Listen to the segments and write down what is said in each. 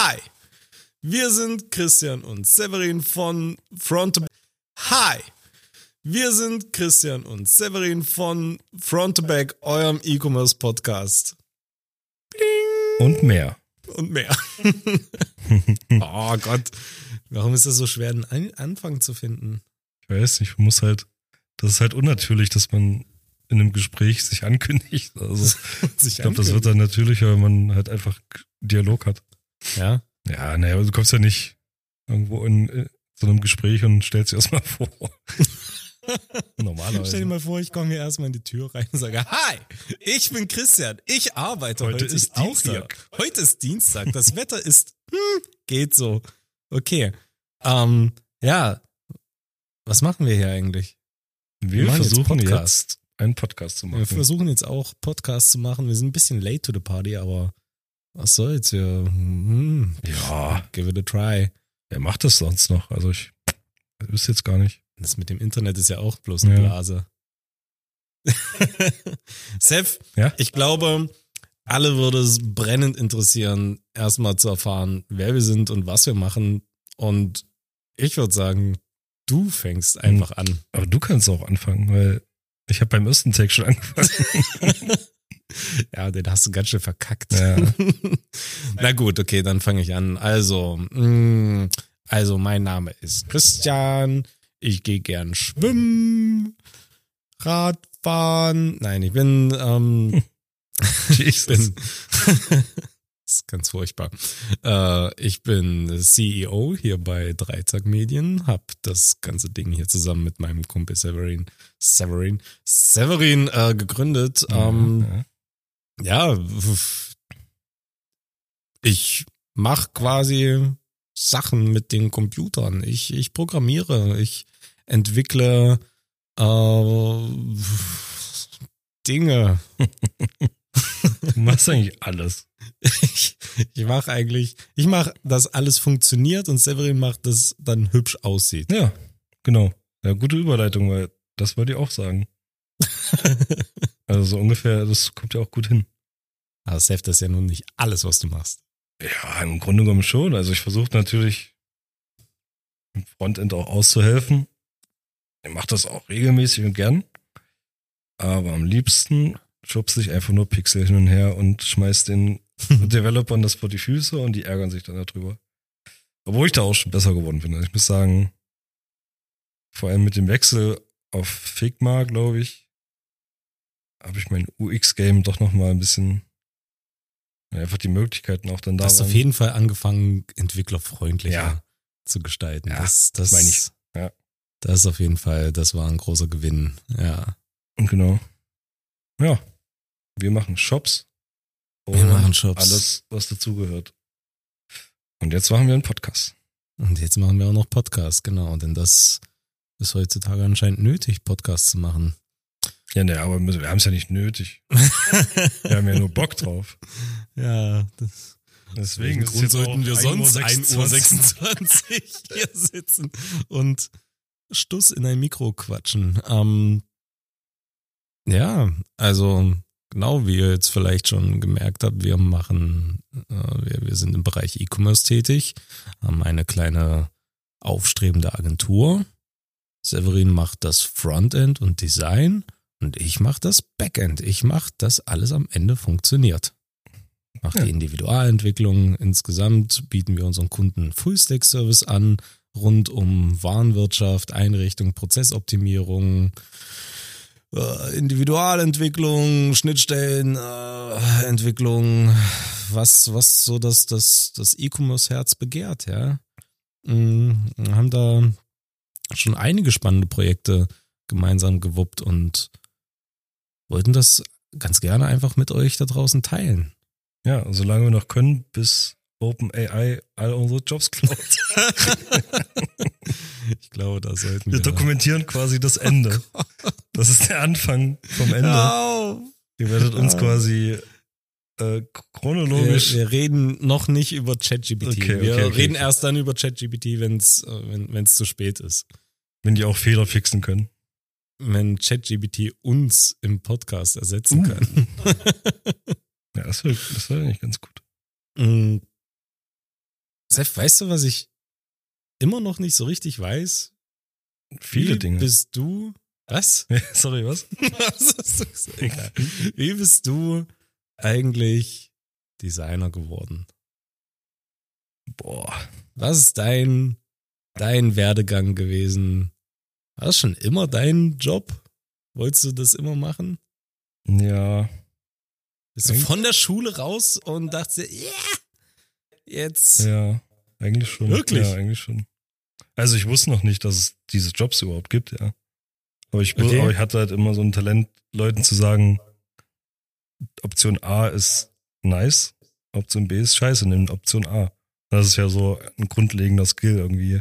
Hi, wir sind Christian und Severin von Front to Hi, wir sind Christian und Severin von Front to Back, eurem E-Commerce Podcast. Und mehr. Und mehr. oh Gott, warum ist das so schwer, einen Anfang zu finden? Ich weiß nicht, man muss halt, das ist halt unnatürlich, dass man in einem Gespräch sich ankündigt. Also Sich ich glaube, das wird dann natürlicher, wenn man halt einfach Dialog hat. Ja, Ja, naja, aber du kommst ja nicht irgendwo in, in so einem Gespräch und stellst dir erstmal vor. Normalerweise. Stell dir mal vor, ich komme hier erstmal in die Tür rein und sage, hi, ich bin Christian, ich arbeite heute, Heute ist Dienstag. hier. Heute ist Dienstag, das Wetter ist, hm, geht so. Okay, ähm, ja, was machen wir hier eigentlich? Wir jetzt versuchen jetzt, Podcast. einen Podcast zu machen. Wir versuchen jetzt auch Podcasts zu machen, wir sind ein bisschen late to the party, aber was soll's, wir, hm, ja, give it a try. wer macht das sonst noch? Also ich wüsste jetzt gar nicht. Das mit dem Internet ist ja auch bloß eine Ja. Blase. Seth, Ja? ich glaube, alle würde es brennend interessieren, erstmal zu erfahren, wer wir sind und was wir machen. Und ich würde sagen, du fängst einfach an. Aber du kannst auch anfangen, weil ich habe beim ersten Take schon angefangen. Ja, den hast du ganz schön verkackt. Ja. Na gut, okay, dann fange ich an. Also, mh, also mein Name ist Christian. Ich gehe gern schwimmen, Radfahren. Nein, ich bin, ähm, ich bin, das ist ganz furchtbar. Äh, ich bin CEO hier bei Dreizack Medien, hab das ganze Ding hier zusammen mit meinem Kumpel Severin, Severin, Severin äh, gegründet. Ähm, ja. ja, ich mache quasi Sachen mit den Computern. Ich, ich programmiere, ich entwickle äh, Dinge. Du machst eigentlich alles. Ich, ich mache eigentlich, ich mache, dass alles funktioniert und Severin macht, dass dann hübsch aussieht. Ja, genau. Ja, gute Überleitung, weil das wollte ich auch sagen. Also so ungefähr, das kommt ja auch gut hin. Aber Seth, das ist ja nun nicht alles, was du machst. Ja, im Grunde genommen schon. Also ich versuche natürlich im Frontend auch auszuhelfen. Ich mache das auch regelmäßig und gern. Aber am liebsten schubse ich einfach nur Pixel hin und her und schmeiß den Developern das vor die Füße und die ärgern sich dann darüber. Obwohl ich da auch schon besser geworden bin. Also ich muss sagen, vor allem mit dem Wechsel auf Figma, glaube ich, habe ich mein UX-Game doch nochmal ein bisschen ja, einfach die Möglichkeiten auch dann Du da hast auf jeden Fall angefangen, entwicklerfreundlicher Ja. zu gestalten. Ja, das, das, meine ich. Ja. Das ist auf jeden Fall, das war ein großer Gewinn. Ja. Und genau. Ja. Wir machen Shops. Wir machen Shops. Alles, was dazugehört. Und jetzt machen wir einen Podcast. Und jetzt machen wir auch noch Podcasts, genau. Denn das ist heutzutage anscheinend nötig, Podcasts zu machen. Ja, ne, aber wir haben es ja nicht nötig. Wir haben ja nur Bock drauf. ja, das, Deswegen Grund sollten wir 1 sonst Uhr 1 Uhr 26 hier sitzen und Stuss in ein Mikro quatschen. Ähm, ja, also genau wie ihr jetzt vielleicht schon gemerkt habt, wir machen, äh, wir, wir sind im Bereich E-Commerce tätig, haben eine kleine aufstrebende Agentur. Severin macht das Frontend und Design und ich mache das Backend. Ich mache, dass alles am Ende funktioniert. Mach Ja. die Individualentwicklung. Insgesamt bieten wir unseren Kunden Full-Stack-Service an, rund um Warenwirtschaft, Einrichtung, Prozessoptimierung, äh, Individualentwicklung, Schnittstellen, äh, Entwicklung, was, was so das, das, das E-Commerce-Herz begehrt, ja. Mm, haben da schon einige spannende Projekte gemeinsam gewuppt und wollten das ganz gerne einfach mit euch da draußen teilen. Ja, solange wir noch können, bis OpenAI all unsere Jobs klaut. Ich glaube, da sollten Wir wir. dokumentieren quasi das Ende. Das ist der Anfang vom Ende. Au! Ihr werdet uns Ja. quasi äh, Wir, chronologisch. wir reden noch nicht über ChatGPT. Okay, wir okay, okay, reden erst dann über ChatGPT, wenn's, äh, wenn es zu spät ist. wenn die auch Fehler fixen können. Wenn ChatGPT uns im Podcast ersetzen Uh. kann. Ja, das wäre das wär eigentlich ganz gut. Mm. Sepp, weißt du, was ich immer noch nicht so richtig weiß? Viele Wie Dinge. bist du? Was? Sorry, was? Was. Wie bist du eigentlich Designer geworden? Boah. Was ist dein, dein Werdegang gewesen? War das schon immer dein Job? Wolltest du das immer machen? Ja. Bist du Eigentlich- von der Schule raus und dachtest dir, yeah, jetzt. Ja. Eigentlich schon. Wirklich? Ja, eigentlich schon. Also ich wusste noch nicht, dass es diese Jobs überhaupt gibt, ja. Aber ich, Okay. aber ich hatte halt immer so ein Talent, Leuten zu sagen, Option A ist nice, Option B ist scheiße, nimm Option A. Das ist ja so ein grundlegender Skill irgendwie,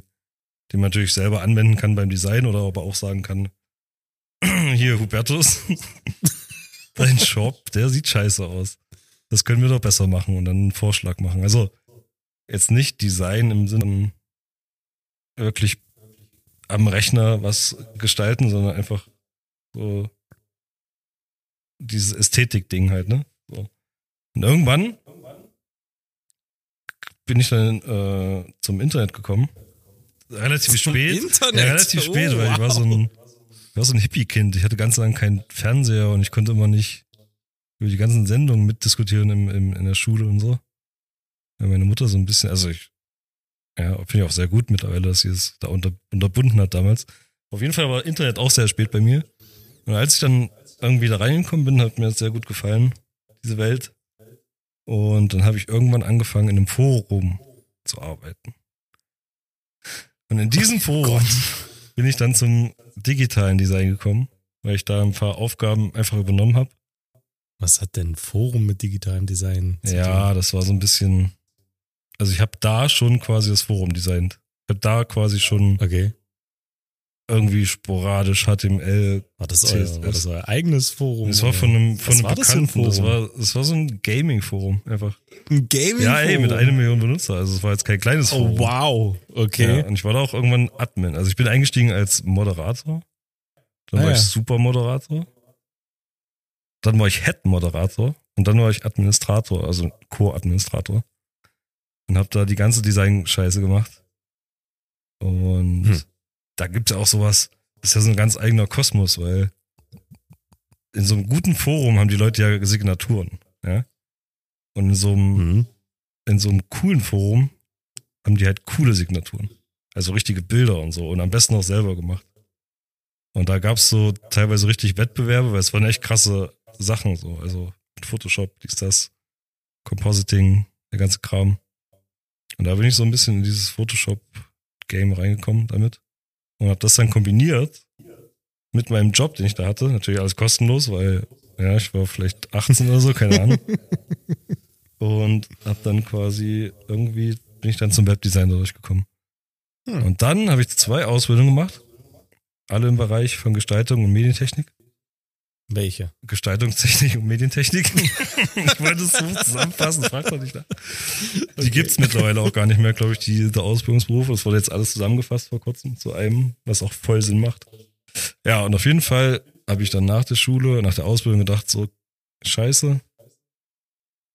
den man natürlich selber anwenden kann beim Design oder aber auch sagen kann, hier Hubertus, dein Shop, der sieht scheiße aus. Das können wir doch besser machen und dann einen Vorschlag machen. Also jetzt nicht Design im Sinne von wirklich am Rechner was gestalten, sondern einfach so dieses Ästhetik-Ding halt, ne? So. Und irgendwann bin ich dann äh, zum Internet gekommen. Relativ Zum spät. Internet? Ja, relativ Oh, spät, weil ich war so ein, ich war so ein Hippie-Kind. Ich hatte ganz lange keinen Fernseher und ich konnte immer nicht über die ganzen Sendungen mitdiskutieren im, im, in der Schule und so. Weil meine Mutter so ein bisschen, also ich, ja, finde ich auch sehr gut mittlerweile, dass sie es da unter, unterbunden hat damals. Auf jeden Fall war Internet auch sehr spät bei mir. Und als ich dann irgendwie da reingekommen bin, hat mir das sehr gut gefallen, diese Welt. Und dann habe ich irgendwann angefangen, in einem Forum zu arbeiten. Und in diesem Forum bin ich dann zum digitalen Design gekommen, weil ich da ein paar Aufgaben einfach übernommen habe. Was hat denn Forum mit digitalem Design? zu Ja, das war so ein bisschen. Also ich habe da schon quasi das Forum designt. Ich habe da quasi schon? Okay. Irgendwie sporadisch HTML. War das, euer, war das euer eigenes Forum? Das war von einem, von einem war das Bekannten. Das Forum? war, das war so ein Gaming-Forum einfach. ein Gaming Ja, ey, mit einer Million Benutzer. Also es war jetzt kein kleines Forum. Oh, wow. Okay. Ja, und ich war da auch irgendwann Admin. Also ich bin eingestiegen als Moderator. Dann Ah, war ich ja. Supermoderator. Dann war ich Head-Moderator. Und dann war ich Administrator, also Co-Administrator. Und habe da die ganze Design-Scheiße gemacht. Und Hm. Da gibt's ja auch sowas, das ist ja so ein ganz eigener Kosmos, weil in so einem guten Forum haben die Leute ja Signaturen. Ja? Und in so einem Mhm. in so einem coolen Forum haben die halt coole Signaturen. Also richtige Bilder und so. Und am besten auch selber gemacht. Und da gab's so teilweise richtig Wettbewerbe, weil es waren echt krasse Sachen so. Also mit Photoshop, dies, das, Compositing, der ganze Kram. Und da bin ich so ein bisschen in dieses Photoshop-Game reingekommen damit. Und habe das dann kombiniert mit meinem Job, den ich da hatte. Natürlich alles kostenlos, weil ja, ich war vielleicht 18 oder so, keine Ahnung. Und hab dann quasi irgendwie bin ich dann zum Webdesign durchgekommen. Hm. Und dann habe ich zwei Ausbildungen gemacht. Alle im Bereich von Gestaltung und Medientechnik. Welche? Gestaltungstechnik und Medientechnik. ich wollte es so zusammenfassen, frag doch nicht nach. Die gibt's mittlerweile auch gar nicht mehr, glaube ich, die, die Ausbildungsberufe. Das wurde jetzt alles zusammengefasst vor kurzem zu einem, was auch voll Sinn macht. Ja, und auf jeden Fall habe ich dann nach der Schule, nach der Ausbildung gedacht, so, scheiße.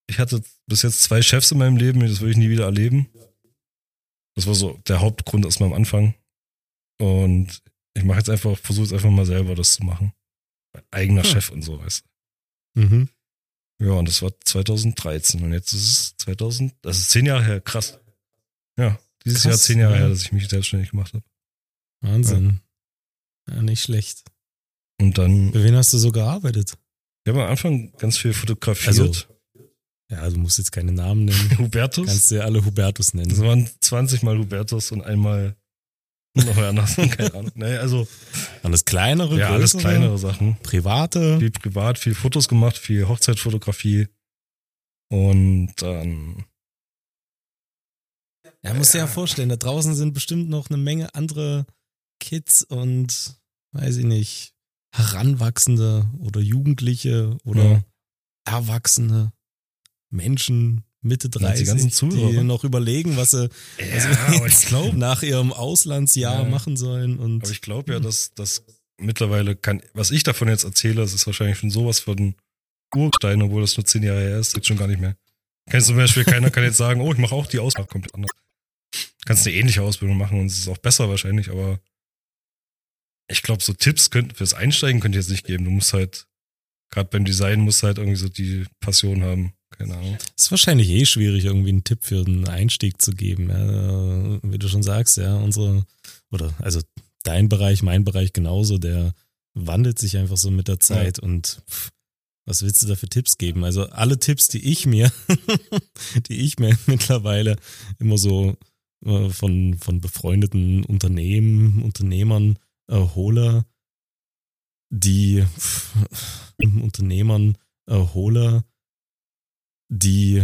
Ich hatte bis jetzt zwei Chefs in meinem Leben, das will ich nie wieder erleben. Das war so der Hauptgrund erstmal am Anfang. Und ich mache jetzt einfach, versuche jetzt einfach mal selber das zu machen. Eigener Hm. Chef und so, weißt Mhm. du. Ja, und das war 2013 und jetzt ist es 2000, das ist zehn Jahre her, krass. Ja, dieses Krass, Jahr zehn Jahre ja. her, dass ich mich selbstständig gemacht habe. Wahnsinn. Ja. nicht schlecht. Und dann, Für wen hast du so gearbeitet? ich habe am Anfang ganz viel fotografiert. Also, Ja, du musst jetzt keine Namen nennen. Hubertus. Kannst du ja alle Hubertus Das nennen. waren 20 Mal Hubertus und einmal noch anders, keine Ahnung. Nee, also, Alles kleinere, ja, alles kleinere Sachen. private. Viel privat, viel Fotos gemacht, viel Hochzeitfotografie. Und dann, Ja, musst dir ja vorstellen, da draußen sind bestimmt noch eine Menge andere Kids und, weiß ich nicht, Heranwachsende oder Jugendliche oder Ja. Erwachsene Menschen Mitte Ja, die ganzen 30, Zuhörer. die noch überlegen, was sie ja, aber ich glaube, nach ihrem Auslandsjahr Ja. machen sollen. Und Aber ich glaube ja, dass das mittlerweile kann, was ich davon jetzt erzähle, das ist wahrscheinlich schon sowas von Urstein, obwohl das nur zehn Jahre her ist, jetzt schon gar nicht mehr. Kennst du zum Beispiel, keiner kann jetzt sagen, oh, ich mache auch die Ausbildung komplett anders. kannst eine ähnliche Ausbildung machen und es ist auch besser wahrscheinlich, aber ich glaube, so Tipps könnt, fürs Einsteigen könnt ihr jetzt nicht geben. Du musst halt, gerade beim Design musst du halt irgendwie so die Passion haben. Keine Ahnung. Es ist wahrscheinlich eh schwierig, irgendwie einen Tipp für den Einstieg zu geben. Ja, wie du schon sagst, ja, unsere, oder also dein Bereich, mein Bereich genauso, der wandelt sich einfach so mit der Zeit ja. und pff, was willst du da für Tipps geben? Also alle Tipps, die ich mir, die ich mir mittlerweile immer so äh, von, von befreundeten Unternehmen, Unternehmern äh, hole, die pff, Unternehmern äh, hole, die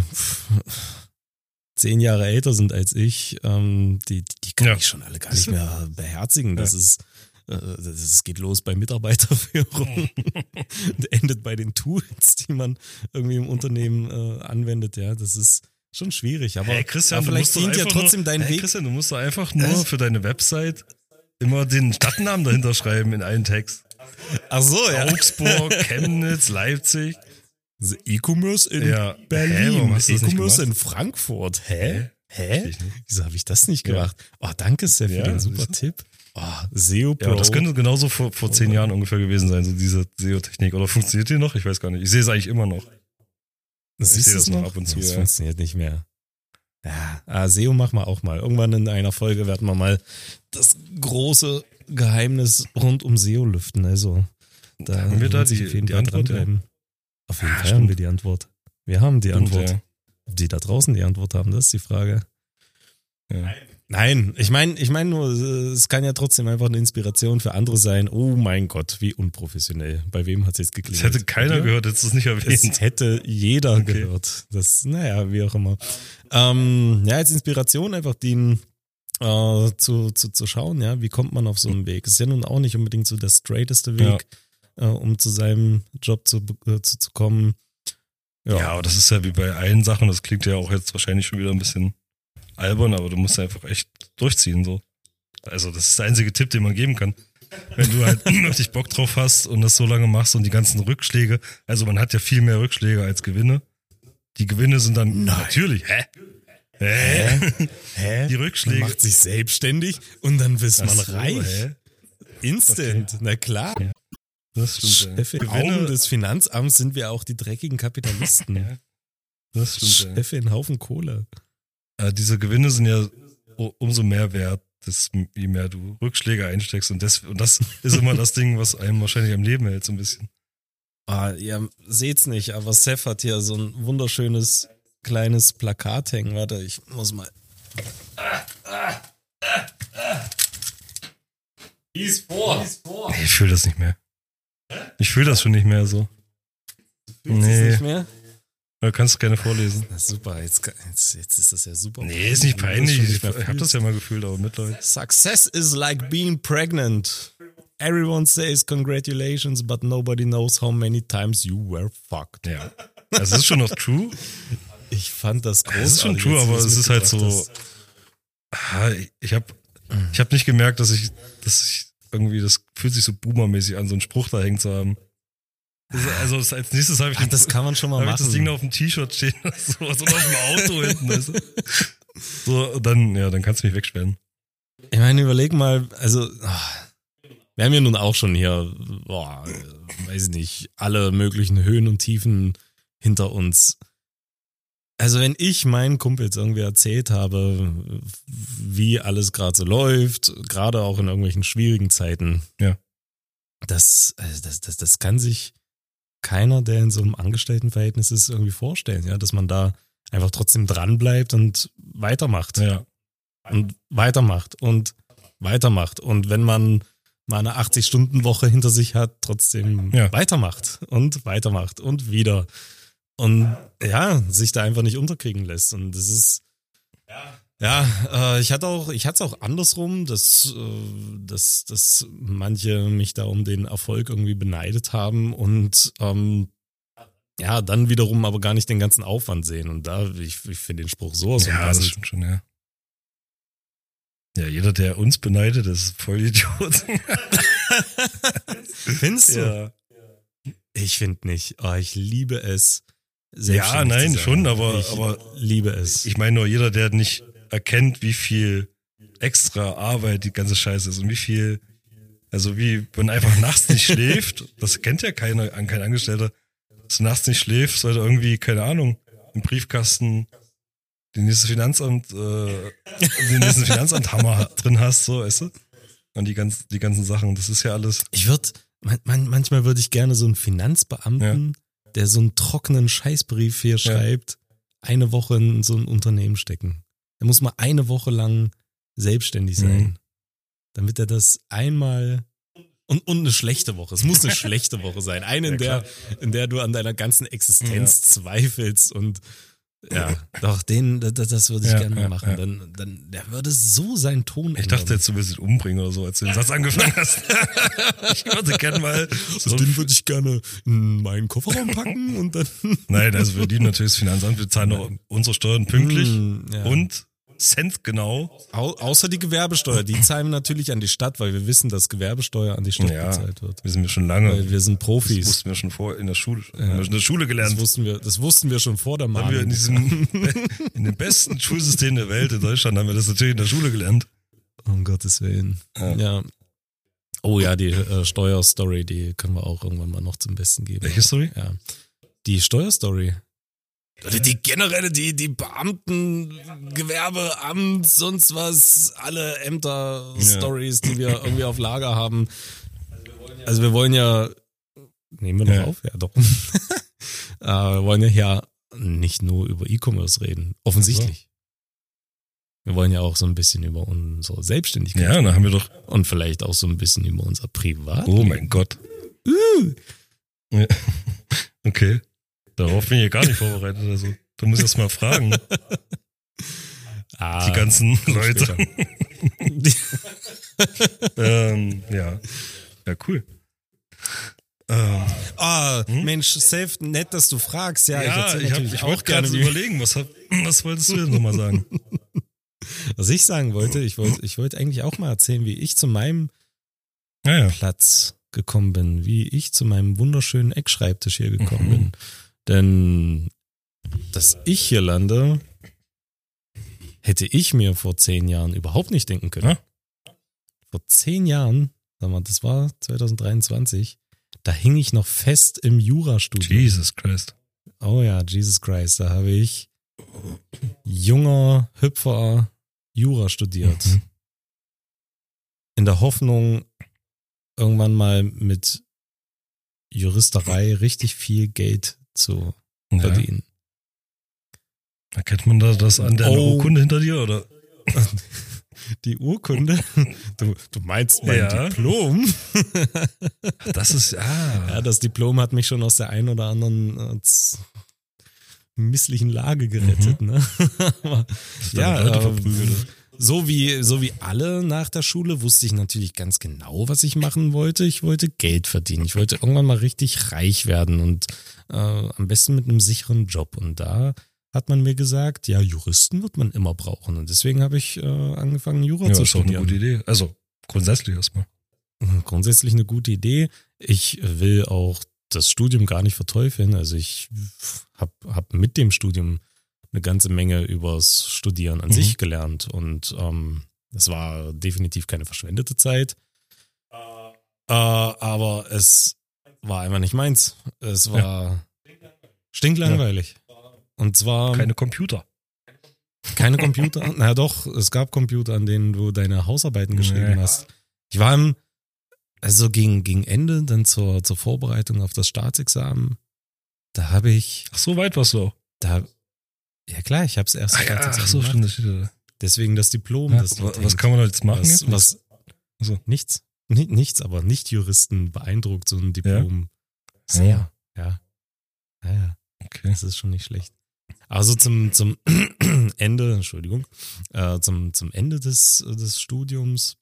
zehn Jahre älter sind als ich, ähm, die, die kann ja. ich schon alle gar nicht mehr beherzigen. Das ja. ist es geht los bei Mitarbeiterführung und endet bei den Tools, die man irgendwie im Unternehmen äh, anwendet. Ja, das ist schon schwierig. Aber, hey Christian, aber vielleicht dient ja trotzdem dein hey Weg. Christian, du musst doch einfach nur für deine Website immer den Stadtnamen dahinter schreiben in allen Text. Ach so, ja. Augsburg, Chemnitz, Leipzig. E-Commerce in ja. Berlin, E-Commerce in Frankfurt. Hä? Hä? Wieso habe ich das nicht gemacht? Ja. Oh, danke sehr für ja, den super Tipp. Oh, SEO Pro. Ja, das könnte genauso vor, vor zehn Jahren ungefähr gewesen sein, so diese SEO-Technik. Oder funktioniert die noch? Ich weiß gar nicht. Ich sehe es eigentlich immer noch. Das ich sehe das noch ab und zu. Das funktioniert nicht mehr. Ja, ah, SEO machen wir auch mal. Irgendwann in einer Folge werden wir mal das große Geheimnis rund um SEO lüften. Also, da haben wir da die, auf jeden die Fall Antwort, ja. Auf jeden ja, Fall stimmt. haben wir die Antwort. Wir haben die stimmt, Antwort. Ob die da draußen die Antwort haben, das ist die Frage. Ja. Nein, ich meine, ich meine nur, es kann ja trotzdem einfach eine Inspiration für andere sein. Oh mein Gott, wie unprofessionell. Bei wem hat es jetzt geklingelt? Das hätte keiner gehört, jetzt ist es nicht erwähnt. Das hätte jeder okay. gehört. Das, naja, wie auch immer. Ähm, ja, als Inspiration einfach dienen, äh, zu, zu, zu schauen, ja, wie kommt man auf so einen Weg. Es ist ja nun auch nicht unbedingt so der straighteste Weg, ja. Äh, um zu seinem Job zu, äh, zu, zu kommen. Ja. ja, aber das ist ja wie bei allen Sachen, das klingt ja auch jetzt wahrscheinlich schon wieder ein bisschen albern, aber du musst einfach echt durchziehen, so. Also, das ist der einzige Tipp, den man geben kann. Wenn du halt wirklich Bock drauf hast und das so lange machst und die ganzen Rückschläge, also man hat ja viel mehr Rückschläge als Gewinne. Die Gewinne sind dann Nein. natürlich, hä? Hä? Hä? Die Rückschläge. Man macht sich selbstständig und dann ist man so, reich. Hä? Instant, okay. na klar. Ja. Das stimmt. Chef in Augen des Finanzamts sind wir auch die dreckigen Kapitalisten. Ja. Das stimmt. Chef in Haufen Kohle äh, diese Gewinne sind ja umso mehr wert, dass, je mehr du Rückschläge einsteckst. Und das, und das ist immer das Ding, was einem wahrscheinlich am Leben hält, so ein bisschen. Ah, ihr seht's nicht, aber Seth hat hier so ein wunderschönes kleines Plakat hängen. Warte, ich muss mal. Lies vor. Nee, ich fühle das nicht mehr. Ich fühle das schon nicht mehr so. Du fühlst nee. nicht mehr? Du kannst gerne vorlesen. Na super, jetzt, jetzt, jetzt ist das ja super. Nee, ist nicht peinlich. Ich, ich habe das ja mal gefühlt, aber mit Leuten. Success is like being pregnant. Everyone says congratulations, but nobody knows how many times you were fucked. Ja. Das ist schon noch true. Ich fand das großartig. Es ist schon true, aber es ist halt so. Ich habe ich hab nicht gemerkt, dass ich, dass ich irgendwie, das fühlt sich so boomermäßig an, so einen Spruch da hängen zu haben. Also als nächstes habe ich, Ach, das kann man schon mal machen. Das Ding auf dem T-Shirt stehen oder sowas oder auf dem Auto hinten. Weißt du? So, dann, ja, dann kannst du mich wegsperren. Ich meine, überleg mal, also wir haben ja nun auch schon hier, boah, weiß ich nicht, alle möglichen Höhen und Tiefen hinter uns. Also wenn ich meinen Kumpels irgendwie erzählt habe, wie alles gerade so läuft, gerade auch in irgendwelchen schwierigen Zeiten, ja. das, also das, das, das kann sich keiner, der in so einem Angestelltenverhältnis ist, irgendwie vorstellen, ja, dass man da einfach trotzdem dran bleibt und weitermacht. Ja. Und weitermacht und weitermacht. Und wenn man mal eine 80-Stunden-Woche hinter sich hat, trotzdem ja. weitermacht und weitermacht und wieder. Und ja, sich da einfach nicht unterkriegen lässt. Und das ist, ja. Ja, äh, ich hatte auch, ich hatte es auch andersrum, dass, äh, dass, dass manche mich da um den Erfolg irgendwie beneidet haben und ähm, ja, dann wiederum aber gar nicht den ganzen Aufwand sehen. Und da, ich, ich finde den Spruch so aus. Ja, das stimmt schon, ja. Ja, jeder, der uns beneidet, ist voll Idiot. Findest du? Ja. Ich finde nicht. Oh, ich liebe es. Ja, nein, schon, aber, ich aber liebe es. Ich meine nur, jeder, der nicht erkennt, wie viel extra Arbeit die ganze Scheiße ist und wie viel, also wie man einfach nachts nicht schläft, das kennt ja keiner, kein Angestellter, dass du nachts nicht schläfst, weil du irgendwie, keine Ahnung, im Briefkasten den nächsten Finanzamt, äh, den nächsten Finanzamthammer drin hast, so, weißt du? Und die ganzen, die ganzen Sachen, das ist ja alles. Ich würde, man, man, manchmal würde ich gerne so einen Finanzbeamten, der so einen trockenen Scheißbrief hier schreibt, eine Woche in so ein Unternehmen stecken. Er muss mal eine Woche lang selbstständig sein, Mhm. damit er das einmal und, und eine schlechte Woche. Es muss eine schlechte Woche sein. Eine, in Ja, der, in der du an deiner ganzen Existenz zweifelst und ja, doch, den, das, das würde ich Ja, gerne mal ja, machen. ja. Dann, dann, der würde so seinen Ton Ich dachte jetzt, du willst ihn umbringen oder so, als du den Satz angefangen hast. ich würde gerne mal. So den würde ich gerne in meinen Kofferraum packen und dann. Nein, also wir dienen natürlich das Finanzamt, wir zahlen auch unsere Steuern pünktlich Mm, ja. und Cent genau. Au, außer die Gewerbesteuer, die zahlen wir natürlich an die Stadt, weil wir wissen, dass Gewerbesteuer an die Stadt Ja, bezahlt wird. wissen wir schon lange. Weil wir sind Das Profis. wussten wir schon vor in der Schule. Wir in der Schule Das gelernt. wussten wir, das wussten wir schon vor der wir in Mahnung. diesem, in dem besten Schulsystem der Welt in Deutschland haben wir das natürlich in der Schule gelernt. Um Gottes Willen. Ja. Ja. Oh ja, die äh, Steuerstory, die können wir auch irgendwann mal noch zum Besten geben. Welche Story? Ja. Die Steuerstory. Oder die generelle, die, die Beamten, Gewerbeamt, sonst was, alle Ämter-Stories, die wir irgendwie auf Lager haben. Also wir wollen ja, nehmen wir noch Ja. auf? Ja, doch. äh, wir wollen ja hier nicht nur über E-Commerce reden, offensichtlich. Wir wollen ja auch so ein bisschen über unsere Selbstständigkeit Ja, da haben wir doch. und vielleicht auch so ein bisschen über unser Privat. Oh mein Gott. Ja. Okay. Darauf bin ich ja gar nicht vorbereitet. Also, du musst erst mal fragen, Ah, die ganzen Leute. ähm, ja. Ja, cool. Ähm, Ah, Mensch, safe, nett, dass du fragst. Ja, ich ja, erzähle ich, hab, ich auch wollte gerade gerne, überlegen, was, hab, was wolltest du denn nochmal sagen? was ich sagen wollte. Ich wollte, ich wollte eigentlich auch mal erzählen, wie ich zu meinem Ja, ja. Platz gekommen bin, wie ich zu meinem wunderschönen Eckschreibtisch hier gekommen Mhm. bin. Denn, dass ich hier lande, hätte ich mir vor zehn Jahren überhaupt nicht denken können. Ja. Vor zehn Jahren, sag mal, das war 2023, da hing ich noch fest im Jurastudium. Jesus Christ. Oh ja, Jesus Christ, da habe ich junger Hüpfer Jura studiert. Mhm. In der Hoffnung, irgendwann mal mit Juristerei richtig viel Geld zu Ja. verdienen. Erkennt man da das an der Oh. Urkunde hinter dir, oder? Die Urkunde? Du, du meinst mein Ja. Diplom? Das ist, ah. Ja, das Diplom hat mich schon aus der einen oder anderen äh, misslichen Lage gerettet. Ne? Aber, ja, verprügelt. So wie, so wie alle nach der Schule wusste ich natürlich ganz genau, was ich machen wollte. Ich wollte Geld verdienen. Ich wollte irgendwann mal richtig reich werden und äh, am besten mit einem sicheren Job. Und da hat man mir gesagt, ja, Juristen wird man immer brauchen. Und deswegen habe ich äh, angefangen, Jura Ja, zu ist auch eine studieren. gute Idee. Also, grundsätzlich erstmal. Grundsätzlich eine gute Idee. Ich will auch das Studium gar nicht verteufeln. Also ich habe hab mit dem Studium eine ganze Menge übers Studieren an Mhm. sich gelernt und ähm, es war definitiv keine verschwendete Zeit. Äh, aber es war einfach nicht meins. Es war stinklangweilig. Und zwar Keine Computer. keine Computer. Na doch, es gab Computer, an denen du deine Hausarbeiten geschrieben Nee. hast. Ich war im, also gegen, gegen Ende, dann zur, zur Vorbereitung auf das Staatsexamen, da habe ich, Ach, so weit warst du auch. da, ja klar, ich habe es erst Ach, ja, Staatsexamen ach so, stimmt. Das steht da. Deswegen das Diplom. Ja, das was kann man da jetzt machen? was, jetzt? was Also. nichts, Ni- nichts, aber nicht Juristen beeindruckt so ein Diplom sehr, ja. ja, ja. Okay. Das ist schon nicht schlecht. Also zum, zum Ende, Entschuldigung, äh, zum, zum Ende des, des Studiums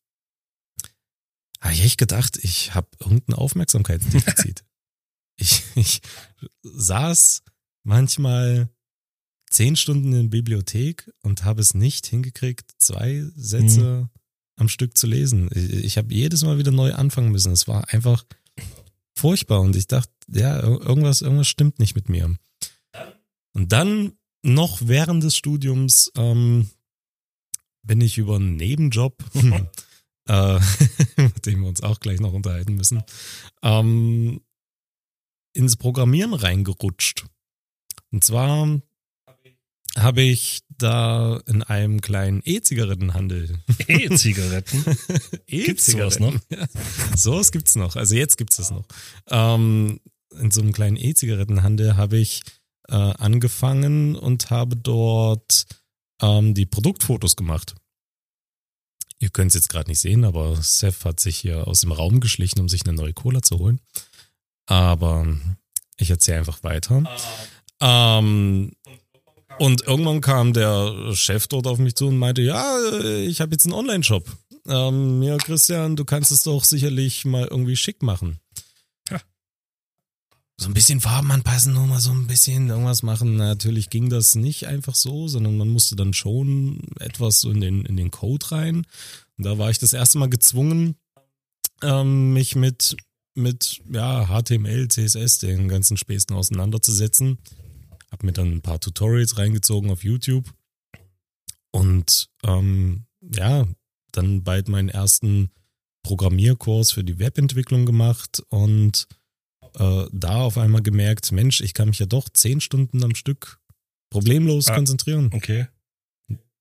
habe ich echt gedacht, ich habe irgendein Aufmerksamkeitsdefizit. ich, ich saß manchmal zehn Stunden in der Bibliothek und habe es nicht hingekriegt, zwei Sätze am Stück zu lesen. Ich, ich habe jedes Mal wieder neu anfangen müssen. Es war einfach furchtbar und ich dachte, ja, ir- irgendwas, irgendwas stimmt nicht mit mir. Und dann noch während des Studiums ähm, bin ich über einen Nebenjob, äh, mit dem wir uns auch gleich noch unterhalten müssen, ähm, ins Programmieren reingerutscht. Und zwar habe ich da in einem kleinen E-Zigarettenhandel. E-Zigaretten? Gibt's sowas noch? Ja, sowas gibt's noch. Also jetzt gibt's das noch. Ähm, in so einem kleinen E-Zigarettenhandel habe ich äh, angefangen und habe dort ähm, die Produktfotos gemacht. Ihr könnt es jetzt gerade nicht sehen, aber Seth hat sich hier aus dem Raum geschlichen, um sich eine neue Cola zu holen. Aber ich erzähle einfach weiter. Ähm, und irgendwann kam der Chef dort auf mich zu und meinte, ja, ich habe jetzt einen Online-Shop. Ähm, ja, Christian, du kannst es doch sicherlich mal irgendwie schick machen. Ja. So ein bisschen Farben anpassen, nur mal so ein bisschen irgendwas machen. Natürlich ging das nicht einfach so, sondern man musste dann schon etwas so in den, in den Code rein. Und da war ich das erste Mal gezwungen, ähm, mich mit, mit ja, HTML, CSS, den ganzen Späßen auseinanderzusetzen. Hab mir dann ein paar Tutorials reingezogen auf YouTube und ähm, ja, dann bald meinen ersten Programmierkurs für die Webentwicklung gemacht und äh, da auf einmal gemerkt, Mensch, ich kann mich ja doch zehn Stunden am Stück problemlos Ah. konzentrieren. Okay.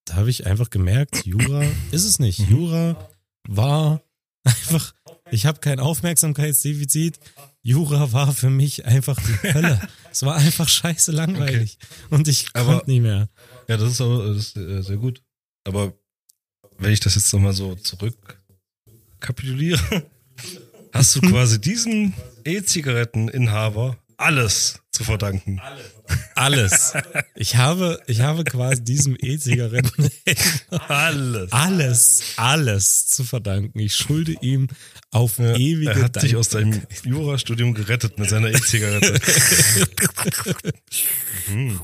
Da habe ich einfach gemerkt, Jura ist es nicht. Mhm. Jura war einfach, ich habe kein Aufmerksamkeitsdefizit. Jura war für mich einfach die Hölle. es war einfach scheiße langweilig. Und ich Aber- konnte nicht mehr. Ja, das ist aber das ist, äh, sehr gut. Aber wenn ich das jetzt nochmal so zurück kapituliere, hast du quasi diesem E-Zigaretteninhaber alles zu verdanken. Alles. Ich habe, ich habe quasi diesem E-Zigaretten Alles. alles, alles zu verdanken. Ich schulde ihm auf Ja, ewige er hat dich Dank- aus deinem Jurastudium gerettet mit seiner E-Zigarette. Hm.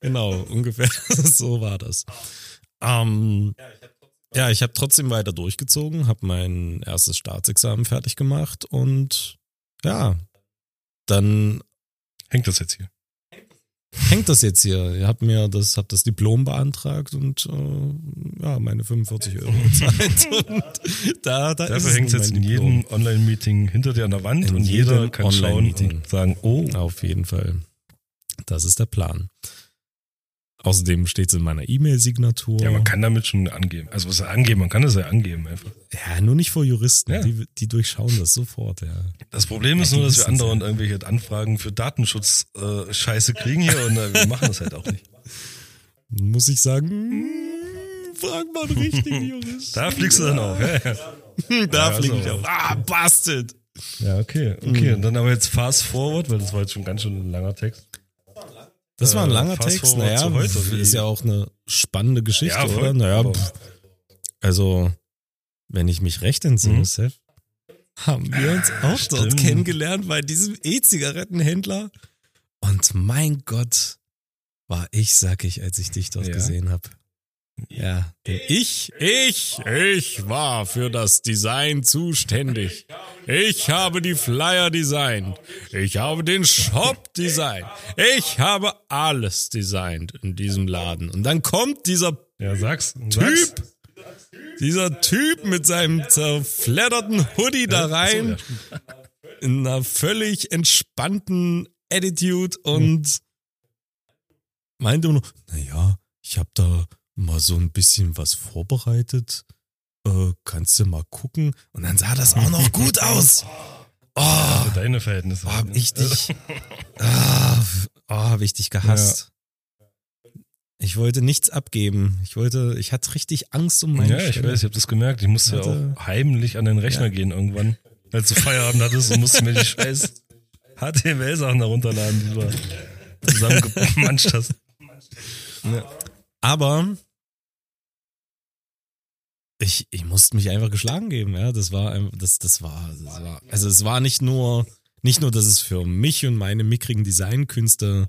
Genau, ungefähr so war das. Ähm, ja, ich habe trotzdem weiter durchgezogen, habe mein erstes Staatsexamen fertig gemacht und ja, dann Hängt das jetzt hier? hängt das jetzt hier. Ich habe mir das, hab das Diplom beantragt und äh, ja, meine 45 Euro bezahlt. und da, da ist Dafür es hängt es jetzt in Diplom. jedem Online-Meeting hinter dir an der Wand In und jeder kann schauen Online-Meeting. und sagen, oh, Auf jeden Fall. Das ist der Plan. Außerdem steht es in meiner E-Mail-Signatur. ja, man kann damit schon angeben. Also was angeben, man kann das ja angeben einfach. Ja, nur nicht vor Juristen. Ja. Die, die durchschauen das sofort, ja. Das Problem ist Ja, nur, dass wir wissen's andauernd irgendwelche Anfragen für Datenschutz-Scheiße kriegen hier und äh, wir machen das halt auch nicht. Muss ich sagen, hm, frag mal einen richtigen Juristen. Da fliegst du dann auf. Ja, da so. ich auf. Ah, Bastard. ja okay. Okay, und dann aber jetzt fast forward, weil das war jetzt schon ganz schön ein langer Text. Das war ein Äh, langer fast Text. Naja, heute, ist ja auch eine spannende Geschichte, Ja, voll. oder? Naja, pff, also, wenn ich mich recht entsinne, Mhm. Seth, haben wir uns auch dort stimmt. kennengelernt bei diesem E-Zigarettenhändler. Und mein Gott, war ich sackig, als ich dich dort Ja. gesehen habe. Ja, denn ich, ich, ich war für das Design zuständig. Ich habe die Flyer designt. Ich habe den Shop designt. Ich habe alles designt in diesem Laden. Und dann kommt dieser Ja, sag's. sag's. Typ, dieser Typ mit seinem zerfledderten Hoodie da rein, in einer völlig entspannten Attitude und meinte nur, naja, ich habe da mal so ein bisschen was vorbereitet. Äh, kannst du mal gucken? Und dann sah das auch noch gut aus. Oh, Für deine Verhältnisse. oh hab ich dich, ah, oh, hab ich dich gehasst. Ich wollte nichts abgeben. Ich wollte, ich hatte richtig Angst um meine Ja, ich Stelle. weiß, ich habe das gemerkt. Ich musste ja Hatte- auch heimlich an den Rechner Ja. gehen irgendwann, als du Feierabend hattest und musste mir die scheiß HTML-Sachen herunterladen, die du zusammengemanscht hast. Ja. Aber ich, ich musste mich einfach geschlagen geben, ja. Das war das, das war, das war, also es war nicht nur, nicht nur, dass es für mich und meine mickrigen Designkünste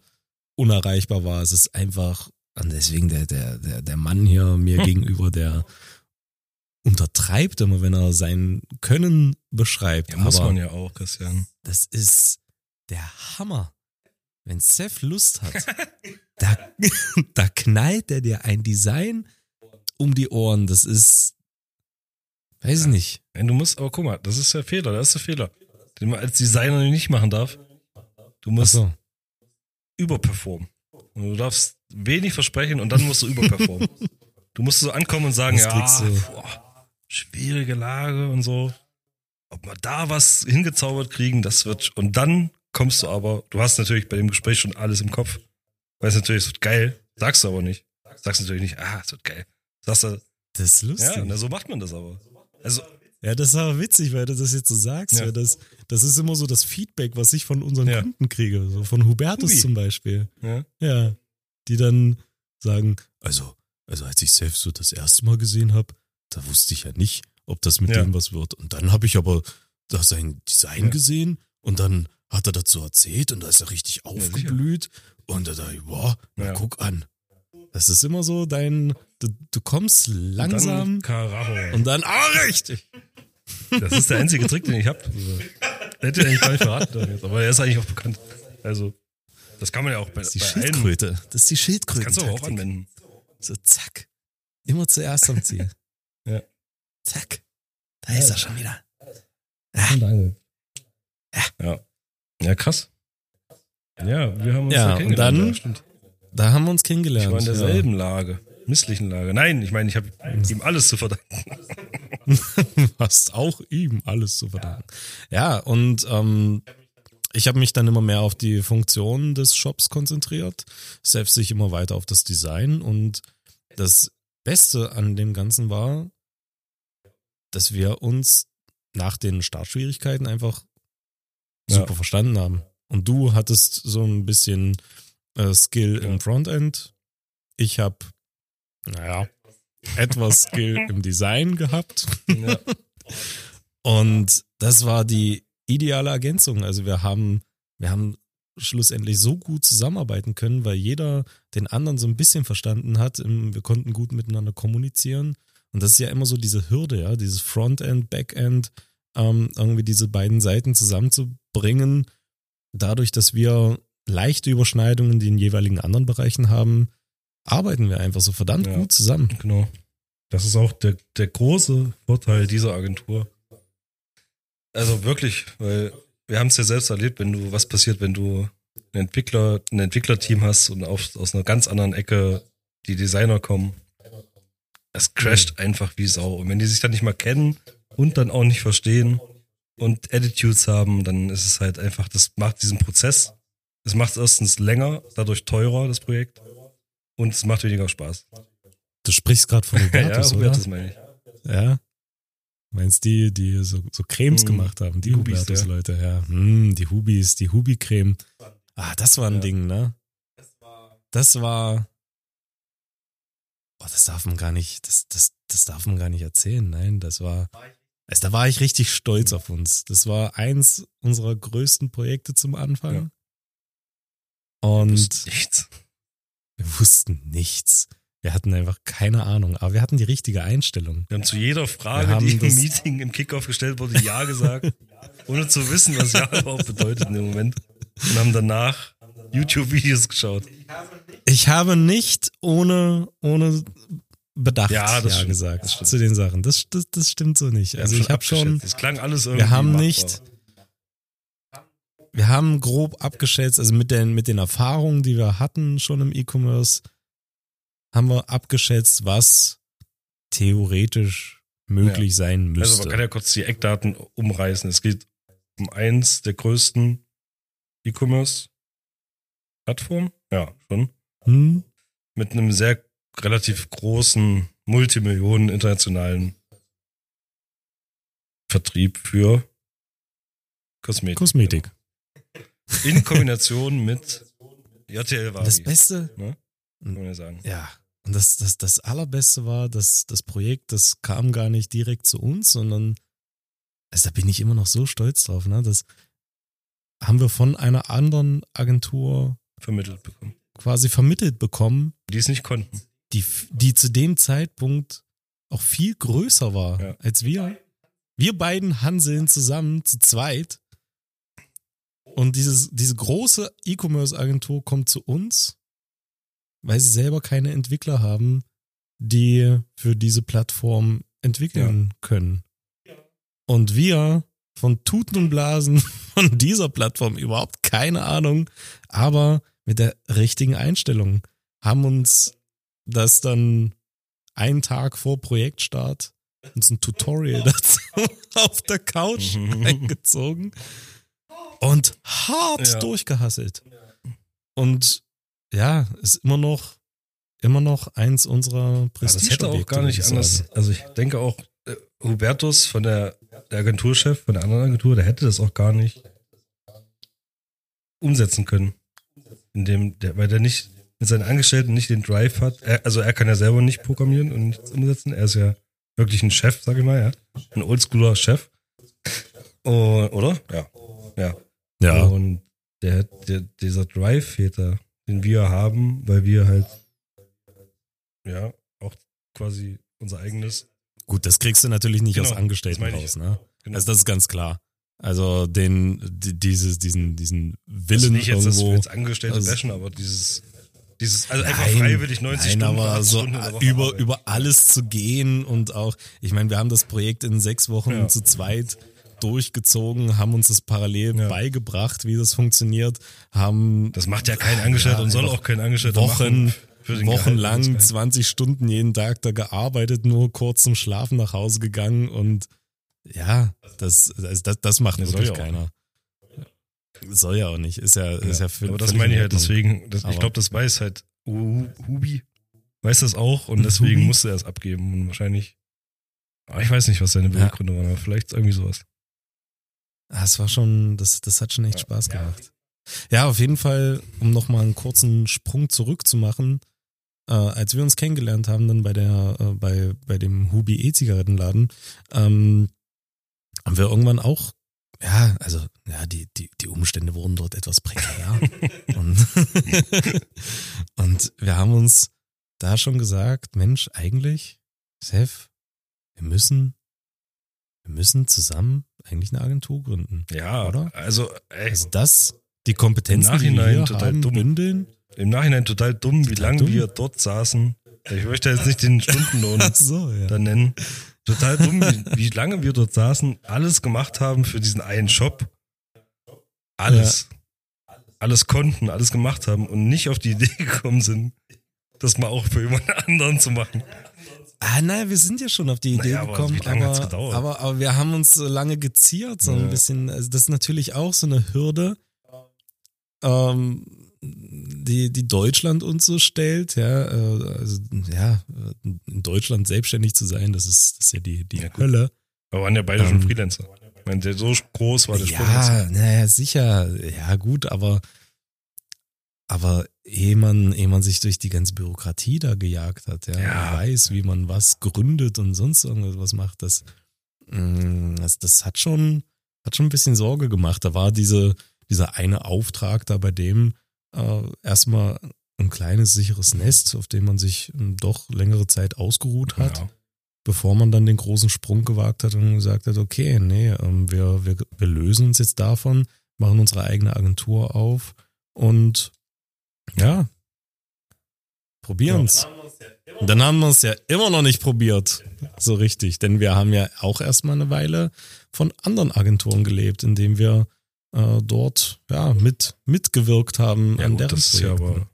unerreichbar war. Es ist einfach, und deswegen der, der, der, der Mann hier mir gegenüber, der untertreibt immer, wenn er sein Können beschreibt. Ja, muss man ja auch, Christian. das ist der Hammer. Wenn Seth Lust hat, da, da knallt er dir ein Design um die Ohren. Das ist, weiß ich nicht. Nein, du musst, aber guck mal, das ist der Fehler, das ist der Fehler, den man als Designer nicht machen darf. Du musst so. überperformen. Und du darfst wenig versprechen und dann musst du überperformen. du musst so ankommen und sagen, Das ja, boah, schwierige Lage und so. Ob wir da was hingezaubert kriegen, das wird, und dann kommst du aber, du hast natürlich bei dem Gespräch schon alles im Kopf. Weißt natürlich, es wird geil, sagst du aber nicht. Sagst natürlich nicht, ah, es wird geil. Sagst du, Das ist lustig. ja, na, so macht man das aber. Also, Ja, das ist aber witzig, weil du das jetzt so sagst. Ja. Das, das ist immer so das Feedback, was ich von unseren Ja. Kunden kriege. So von Hubertus Hubi. zum Beispiel. ja, Ja. Die dann sagen, also, also als ich selbst so das erste Mal gesehen habe, da wusste ich ja nicht, ob das mit dem was wird. Und dann habe ich aber da sein Design gesehen und dann hat er dazu erzählt und da ist er richtig aufgeblüht. und da dachte ich, boah, na guck an. Das ist immer so dein, du, du kommst langsam dann Karacho. und dann, ah, richtig. Das ist der einzige Trick, den ich habe. Hätte ich gar nicht verraten. darf jetzt, Aber er ist eigentlich auch bekannt. Also, das kann man ja auch bei, Das ist die. Schildkröte. Das ist die Das Schildkröte. kannst du auch anwenden. So, zack. Immer zuerst am Ziel. Ja. Zack. Da ist er schon wieder. Ja. Ja, krass. Ja, wir haben uns Ja, da und kennengelernt. dann- ja. Da haben wir uns Ich kennengelernt. war in derselben Lage. Misslichen Lage. Nein, ich meine, ich habe ihm alles zu verdanken. Ja. Hast auch ihm alles zu verdanken. Ja, und ähm, ich habe mich dann immer mehr auf die Funktion des Shops konzentriert, selbst sich immer weiter auf das Design. Und das Beste an dem Ganzen war, dass wir uns nach den Startschwierigkeiten einfach Ja. super verstanden haben. Und du hattest so ein bisschen äh, Skill Ja. im Frontend. Ich habe, naja, etwas Skill im Design gehabt. Ja. Und das war die ideale Ergänzung. Also wir haben, wir haben schlussendlich so gut zusammenarbeiten können, weil jeder den anderen so ein bisschen verstanden hat. Wir konnten gut miteinander kommunizieren. Und das ist ja immer so diese Hürde, ja, dieses Frontend, Backend, ähm, irgendwie diese beiden Seiten zusammenzubringen. Dadurch, dass wir leichte Überschneidungen in den jeweiligen anderen Bereichen haben, arbeiten wir einfach so verdammt Ja. gut zusammen. Genau. Das ist auch der, der große Vorteil dieser Agentur. Also wirklich, weil wir haben es ja selbst erlebt, wenn du, was passiert, wenn du einen Entwickler, ein Entwicklerteam hast und auf, aus einer ganz anderen Ecke die Designer kommen. Es crasht einfach wie Sau. Und wenn die sich dann nicht mal kennen und dann auch nicht verstehen und Attitudes haben, dann ist es halt einfach, das macht diesen Prozess, es macht erstens länger, dadurch teurer, das Projekt. Und es macht weniger Spaß. Du sprichst gerade von Hubertus, ja, oder? Hubertus meine ich. Ja. Meinst die, die so, so Cremes Mm, gemacht haben, die, Hubertus-Leute, ja. Mm, die Hubis, die Hubi-Creme. Ah, das war ein Ja. Ding, ne? Das war. Oh, das darf man gar nicht, das, das, das darf man gar nicht erzählen. Nein, das war. Also da war ich richtig stolz auf uns. Das war eins unserer größten Projekte zum Anfang. Und Wusste nichts. Wir wussten nichts. Wir hatten einfach keine Ahnung, aber wir hatten die richtige Einstellung. Wir haben zu jeder Frage, haben die im das- Meeting im Kickoff gestellt wurde, Ja gesagt, ohne zu wissen, was Ja überhaupt bedeutet in dem Moment. Und haben danach YouTube-Videos geschaut. Ich habe nicht ohne, ohne Bedacht Ja, ja, das stimmt, gesagt das zu den Sachen. Das, das, das stimmt so nicht. Wir Also haben ich habe schon. Es klang alles irgendwie. wir haben machbar. nicht, wir haben grob abgeschätzt, also mit den, mit den Erfahrungen, die wir hatten schon im E-Commerce, haben wir abgeschätzt, was theoretisch möglich sein Also müsste. man kann ja kurz die Eckdaten umreißen. Es geht um eins der größten E-Commerce-Plattformen. Ja, schon. hm? Mit einem sehr relativ großen Multimillionen internationalen Vertrieb für Kosmetik. Kosmetik. In Kombination mit JTL Wavi, Das Beste, kann man ja sagen. Ja, und das, das, das Allerbeste war, dass das Projekt, das kam gar nicht direkt zu uns, sondern also da bin ich immer noch so stolz drauf, ne? Das haben wir von einer anderen Agentur Vermittelt bekommen. quasi vermittelt bekommen, Die es nicht konnten. die, die zu dem Zeitpunkt auch viel größer war Ja. als wir. Wir beiden hanseln zusammen zu zweit. Und dieses, diese große E-Commerce-Agentur kommt zu uns, weil sie selber keine Entwickler haben, die für diese Plattform entwickeln können. Und wir von Tuten und Blasen von dieser Plattform überhaupt keine Ahnung, aber mit der richtigen Einstellung haben uns das dann einen Tag vor Projektstart uns ein Tutorial dazu auf der Couch Mhm. eingezogen und hart Ja. durchgehasselt. Und ja, ist immer noch immer noch eins unserer Ja, Prestige. das hätte auch gar nicht anders. Also ich denke auch, äh, Hubertus von der, der Agenturchef, von der anderen Agentur, der hätte das auch gar nicht umsetzen können. Indem der, weil der nicht mit seinen Angestellten nicht den Drive hat. Er, also er kann ja selber nicht programmieren und nichts umsetzen. Er ist ja wirklich ein Chef, sag ich mal, ja. Ein oldschooler Chef. Oh, oder? Ja. Ja. Ja, Und der, der, dieser Drive fehlt da, den wir haben, weil wir halt ja auch quasi unser eigenes. gut, das kriegst du natürlich nicht Genau, aus Angestellten raus, ne? Genau. Also das ist ganz klar. Also den, die- dieses, diesen, diesen Also Willen nicht jetzt, dass wir irgendwo. jetzt Angestellte also- bashen, aber dieses, dieses, also einfach Nein, freiwillig 90 nein, Stunden, aber 80 so Stunden über, über alles zu gehen und auch, ich meine, wir haben das Projekt in sechs Wochen Ja. zu zweit durchgezogen, haben uns das parallel Ja. beigebracht, wie das funktioniert, haben Das macht ja kein Angestellter Ja, und soll auch kein Angestellter Wochen, machen. für wochenlang Gehalt. 20 Stunden jeden Tag da gearbeitet, nur kurz zum Schlafen nach Hause gegangen und ja, das, also das, das macht Ja, soll wirklich ja keiner. Soll ja auch nicht. Ist ja, ist ja, völ- aber das meine ich halt deswegen, das, ich glaube, das weiß halt Hu- Hubi, weiß das auch und deswegen Hubi? musste er es abgeben und wahrscheinlich, aber ich weiß nicht, was seine Beweggründe waren, aber vielleicht irgendwie sowas. Ah, Es war schon, das, das hat schon echt. Spaß gemacht. Ja, auf jeden Fall, um nochmal einen kurzen Sprung zurückzumachen, äh, als wir uns kennengelernt haben, dann bei der, äh, bei, bei dem Hubi E-Zigarettenladen, ähm, haben wir irgendwann auch, ja, also, ja, die, die, die Umstände wurden dort etwas prekär. und, und wir haben uns da schon gesagt, Mensch, eigentlich, Seth, wir müssen, müssen zusammen eigentlich eine Agentur gründen. Ja, Oder? Also, ey, Also das, die Kompetenzen, Im die wir total haben, dumm. bündeln. im Nachhinein total dumm, wie Total lange dumm. wir dort saßen. Ich möchte jetzt nicht den Stundenlohn so, ja. da nennen. Total dumm, wie, wie lange wir dort saßen, alles gemacht haben für diesen einen Shop. Alles. Alles konnten, alles gemacht haben und nicht auf die Idee gekommen sind, das mal auch für jemand anderen zu machen. Ah, naja, wir sind ja schon auf die Idee Naja, aber gekommen, aber, gedauert? aber, aber wir haben uns so lange geziert, so ein Ja. bisschen. Also das ist natürlich auch so eine Hürde, ähm, die, die Deutschland uns so stellt, ja. äh, Also, ja, in Deutschland selbstständig zu sein, das ist, das ist ja die, die Ja. Hölle. Wir waren ja beide schon Ähm, Freelancer. Ich meine, so groß war der Sprung. Ja, naja, sicher. Ja, gut, aber, aber ehe man, ehe man sich durch die ganze Bürokratie da gejagt hat, ja, Ja. weiß, wie man was gründet und sonst irgendwas macht, das, mh, das, das hat schon, hat schon ein bisschen Sorge gemacht. Da war diese, dieser eine Auftrag da bei dem äh, erstmal ein kleines sicheres Nest, auf dem man sich ähm, doch längere Zeit ausgeruht hat Ja. bevor man dann den großen Sprung gewagt hat und gesagt hat, okay, nee, ähm, wir, wir, wir lösen uns jetzt davon, machen unsere eigene Agentur auf und ja, probieren's. Und dann haben wir es ja immer noch nicht probiert, so richtig, denn wir haben ja auch erstmal eine Weile von anderen Agenturen gelebt, indem wir äh, dort ja mit mitgewirkt haben Ja, an gut, deren das ist ja Projekten.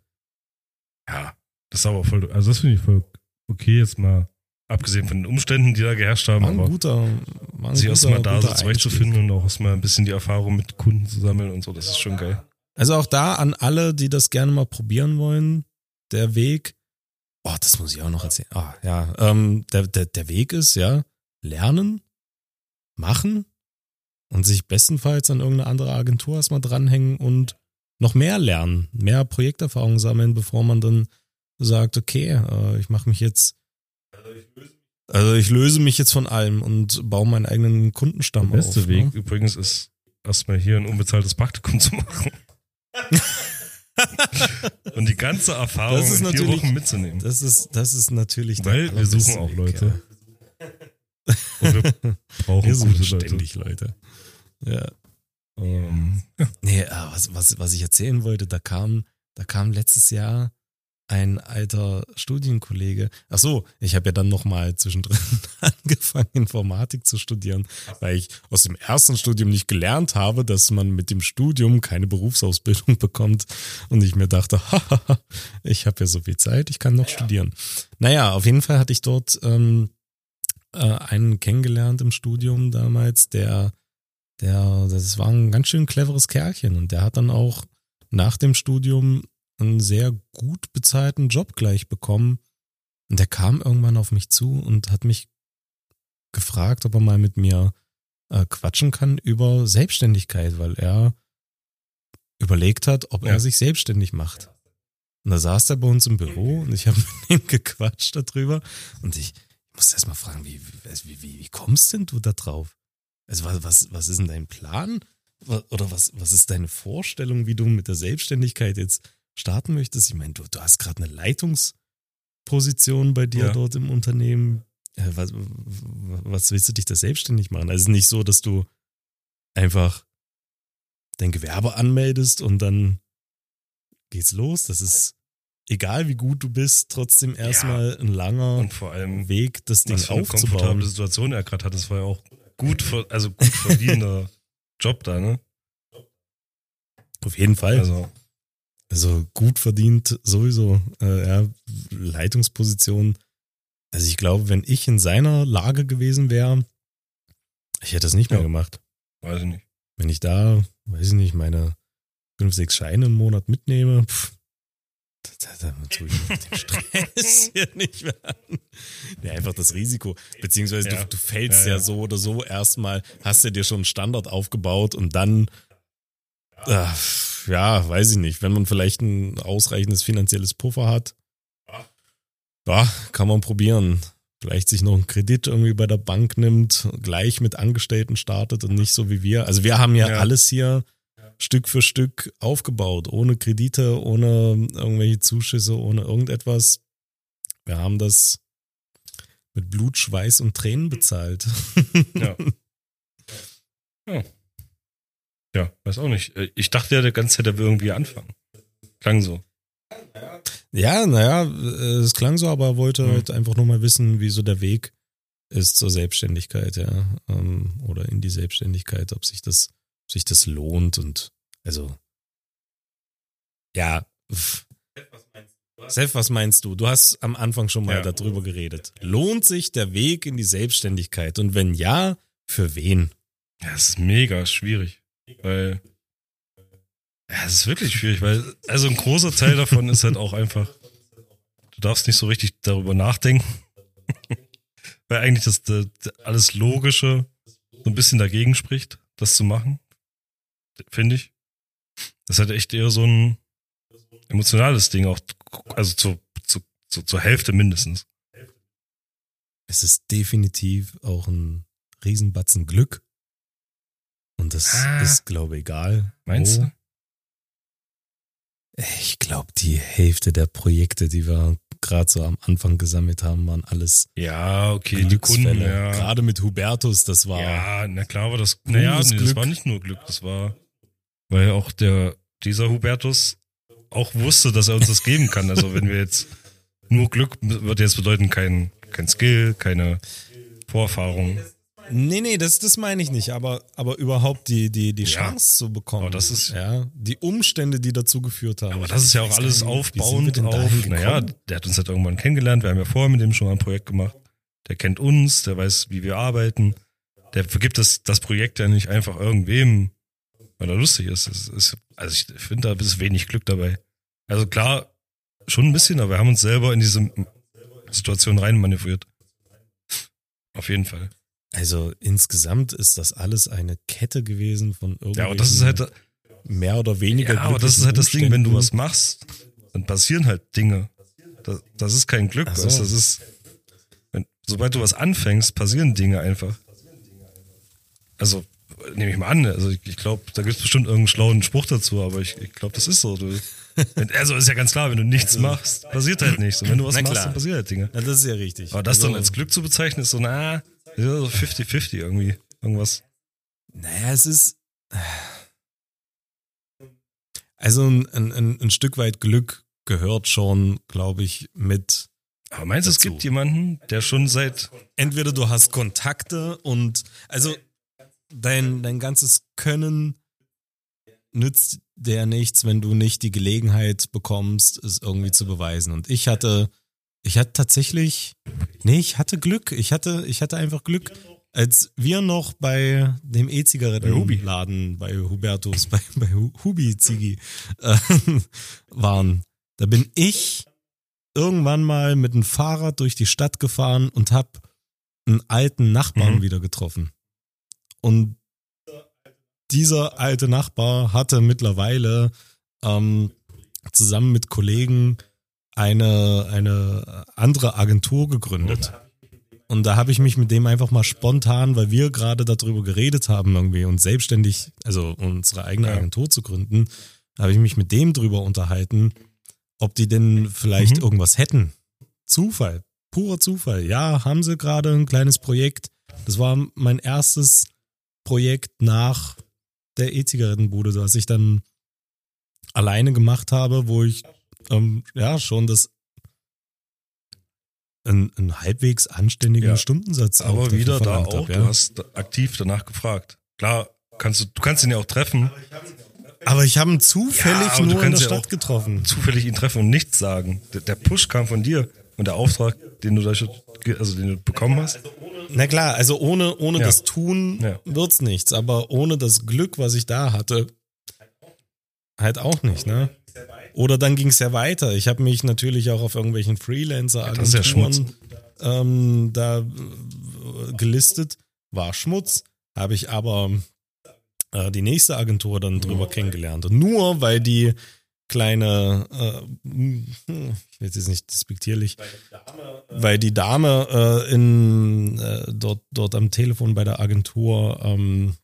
aber. Ja, das ist aber voll. Also, das finde ich voll okay, jetzt mal. Abgesehen von den Umständen, die da geherrscht haben, war ein aber guter, war ein sich erstmal da so zurechtzufinden und auch erstmal ein bisschen die Erfahrung mit Kunden zu sammeln und so, das ist schon geil. Also auch da an alle, die das gerne mal probieren wollen, der Weg, oh, das muss ich auch noch erzählen. Ah, ja, ähm, der, der, der Weg ist, ja, lernen, machen und sich bestenfalls an irgendeine andere Agentur erstmal dranhängen und noch mehr lernen, mehr Projekterfahrung sammeln, bevor man dann sagt, okay, äh, ich mache mich jetzt, also ich löse mich jetzt von allem und baue meinen eigenen Kundenstamm Der beste auf. Weg Ne? übrigens ist, erstmal hier ein unbezahltes Praktikum zu machen. und die ganze Erfahrung Das ist in vier Wochen mitzunehmen. Das ist, das ist natürlich der Weil wir suchen auch Leute. Ja. Und wir brauchen Wir suchen gute Leute. ständig Leute. Ja. Ähm, Nee, äh, was, was, was ich erzählen wollte, da kam, da kam letztes Jahr ein alter Studienkollege. Ach so, ich habe ja dann noch mal zwischendrin angefangen Informatik zu studieren, weil ich aus dem ersten Studium nicht gelernt habe, dass man mit dem Studium keine Berufsausbildung bekommt und ich mir dachte, ich habe ja so viel Zeit, ich kann noch ja. studieren. Naja, auf jeden Fall hatte ich dort ähm, äh, einen kennengelernt im Studium damals, der der das war ein ganz schön cleveres Kerlchen und der hat dann auch nach dem Studium einen sehr gut bezahlten Job gleich bekommen. Und der kam irgendwann auf mich zu und hat mich gefragt, ob er mal mit mir äh, quatschen kann über Selbstständigkeit, weil er überlegt hat, ob ja. er sich selbstständig macht. Und da saß er bei uns im Büro und ich habe mit ihm gequatscht darüber. Und ich, musste erst mal fragen, wie, wie, wie, wie kommst denn du da drauf? Also was, was, was ist denn dein Plan? Oder was, was ist deine Vorstellung, wie du mit der Selbstständigkeit jetzt starten möchtest? Ich meine, du, du hast gerade eine Leitungsposition bei dir ja. dort im Unternehmen. Was, was willst du dich da selbstständig machen? Also nicht so, dass du einfach dein Gewerbe anmeldest und dann geht's los. Das ist egal wie gut du bist, trotzdem erstmal ja. ein langer und vor allem Weg, das Ding was für eine aufzubauen. komfortable Situation er gerade hat, das war ja auch gut, also gut verdienender Job da, ne? Auf jeden Fall. Also, also gut verdient sowieso. Äh, ja, Leitungsposition. Also ich glaube, wenn ich in seiner Lage gewesen wäre, ich hätte das nicht mehr ja, gemacht. Weiß ich nicht. Wenn ich da, weiß ich nicht, meine fünf, sechs Scheine im Monat mitnehme, pff, da, da, da tue ich den Stress hier nicht mehr an. Ja, einfach das Risiko. Beziehungsweise ja. du, du fällst ja, ja. ja, so oder so erstmal, hast du dir schon einen Standard aufgebaut und dann, äh, ja, weiß ich nicht, wenn man vielleicht ein ausreichendes finanzielles Puffer hat, ja, kann man probieren. Vielleicht sich noch einen Kredit irgendwie bei der Bank nimmt, gleich mit Angestellten startet und nicht so wie wir. Also wir haben ja, alles hier Stück für Stück aufgebaut, ohne Kredite, ohne irgendwelche Zuschüsse, ohne irgendetwas. Wir haben das mit Blut, Schweiß und Tränen bezahlt. Ja. Ja, ja weiß auch nicht. Ich dachte ja, der ganze Zeit, er will irgendwie anfangen. Klang so. Ja, naja, es klang so, aber er wollte mhm. halt einfach nur mal wissen, wie so der Weg ist zur Selbstständigkeit, ja. Ähm, oder in die Selbstständigkeit, ob sich das sich das lohnt und also ja. Seth, was meinst du? Du hast am Anfang schon mal ja. darüber geredet. Lohnt sich der Weg in die Selbstständigkeit? Und wenn ja, für wen? Ja, es ist mega schwierig, weil ja, es ist wirklich schwierig, weil also ein großer Teil davon ist halt auch einfach, du darfst nicht so richtig darüber nachdenken, weil eigentlich das, das alles Logische so ein bisschen dagegen spricht, das zu machen finde ich. Das ist halt echt eher so ein emotionales Ding, auch, also zu, zu, zu, zur Hälfte mindestens. Es ist definitiv auch ein Riesenbatzen Glück. Und das ah, ist, glaube ich, egal. Meinst wo. du? Ich glaube, die Hälfte der Projekte, die wir gerade so am Anfang gesammelt haben, waren alles ja okay die Kunden ja. gerade mit Hubertus das war ja na klar war das naja nee, das war nicht nur Glück das war weil auch der, dieser Hubertus auch wusste, dass er uns das geben kann. Also wenn wir jetzt nur Glück würde jetzt bedeuten kein, kein Skill, keine Vorerfahrung. Nee, nee, das, das meine ich nicht, aber, aber überhaupt die, die, die Chance ja, zu bekommen. Aber das ist, ja, die Umstände, die dazu geführt haben. Aber das ist ja auch alles aufbauend auf, naja, der hat uns halt irgendwann kennengelernt, wir haben ja vorher mit dem schon mal ein Projekt gemacht. Der kennt uns, der weiß, wie wir arbeiten. Der vergibt das, das Projekt ja nicht einfach irgendwem, weil er lustig ist. ist also ich finde, da ist wenig Glück dabei. Also klar, schon ein bisschen, aber wir haben uns selber in diese Situation reinmanövriert. Auf jeden Fall. Also insgesamt ist das alles eine Kette gewesen von irgendwelchen ja, aber das ist halt, mehr oder weniger. Ja, aber das ist halt das Ding, wenn du was machst, dann passieren halt Dinge. Das, das ist kein Glück, so. das ist, wenn, sobald du was anfängst, passieren Dinge einfach. Also nehme ich mal an. Also ich, ich glaube, da gibt es bestimmt irgendeinen schlauen Spruch dazu, aber ich, ich glaube, das ist so. Du, also ist ja ganz klar, wenn du nichts also, machst, passiert halt nichts. Und wenn du was machst, dann passiert halt Dinge. Ja, das ist ja richtig. Aber das also, dann als Glück zu bezeichnen, ist so, na, so 50-50 irgendwie. Irgendwas. Naja, es ist. Also ein, ein, ein Stück weit Glück gehört schon, glaube ich, mit. Aber meinst du, es gibt jemanden, der schon seit Entweder du hast Kontakte und also dein, dein ganzes Können nützt dir nichts, wenn du nicht die Gelegenheit bekommst, es irgendwie zu beweisen. Und ich hatte, ich hatte tatsächlich, nee, ich hatte Glück. Ich hatte, ich hatte einfach Glück. Als wir noch bei dem E-Zigarettenladen bei Hubertus, bei, bei Hu- Hubi Ziggy äh, waren, da bin ich irgendwann mal mit dem Fahrrad durch die Stadt gefahren und hab einen alten Nachbarn Mhm. wieder getroffen. Und dieser alte Nachbar hatte mittlerweile ähm, zusammen mit Kollegen eine, eine andere Agentur gegründet. Und da habe ich mich mit dem einfach mal spontan, weil wir gerade darüber geredet haben, irgendwie uns selbstständig, also unsere eigene. Agentur zu gründen, habe ich mich mit dem drüber unterhalten, ob die denn vielleicht Mhm. irgendwas hätten. Zufall, purer Zufall. Ja, haben sie gerade ein kleines Projekt. Das war mein erstes Projekt nach der E-Zigarettenbude, das ich dann alleine gemacht habe, wo ich ähm, ja schon das ein, ein halbwegs anständigen Ja, Stundensatz aber wieder da auch, hab, du ja. hast aktiv danach gefragt. Klar, kannst du, du kannst ihn ja auch treffen, Aber ich habe ihn zufällig Ja, du nur in der Stadt getroffen. zufällig ihn treffen und nichts sagen. Der, der Push kam von dir und der Auftrag, den du da schon, also den du bekommen hast. Na klar, also ohne, ohne Ja. das Tun Ja. wird's nichts, aber ohne das Glück, was ich da hatte, halt auch nicht, ne? Oder dann ging's ja weiter. Ich habe mich natürlich auch auf irgendwelchen freelancer das ist ja Schmutz. ähm, da äh, gelistet. War Schmutz, habe ich aber äh, die nächste Agentur dann drüber kennengelernt. Und nur weil die kleine, äh, hm, ich will jetzt nicht despektierlich, weil die Dame äh, in, äh, dort, dort am Telefon bei der Agentur ähm,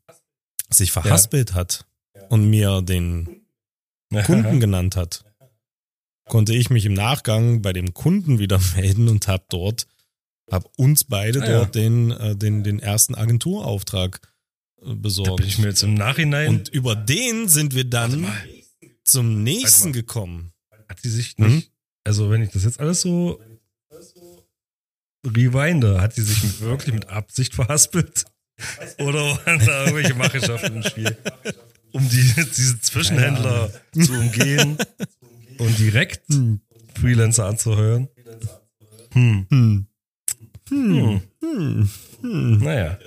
sich verhaspelt hat und mir den Kunden genannt hat, konnte ich mich im Nachgang bei dem Kunden wieder melden und habe dort, habe uns beide Ah, ja. dort den, äh, den, den ersten Agenturauftrag äh, Da besorgt. bin ich mir jetzt im Nachhinein. und über den sind wir dann zum nächsten gekommen. hat sie sich nicht, also wenn ich das jetzt alles so rewinde, hat sie sich wirklich mit Absicht verhaspelt? Oder waren da irgendwelche Machenschaften im Spiel? Um die, diese Zwischenhändler zu umgehen und direkt Hm. Freelancer anzuheuern? Hm. Hm. Hm. Hm. Hm. Naja.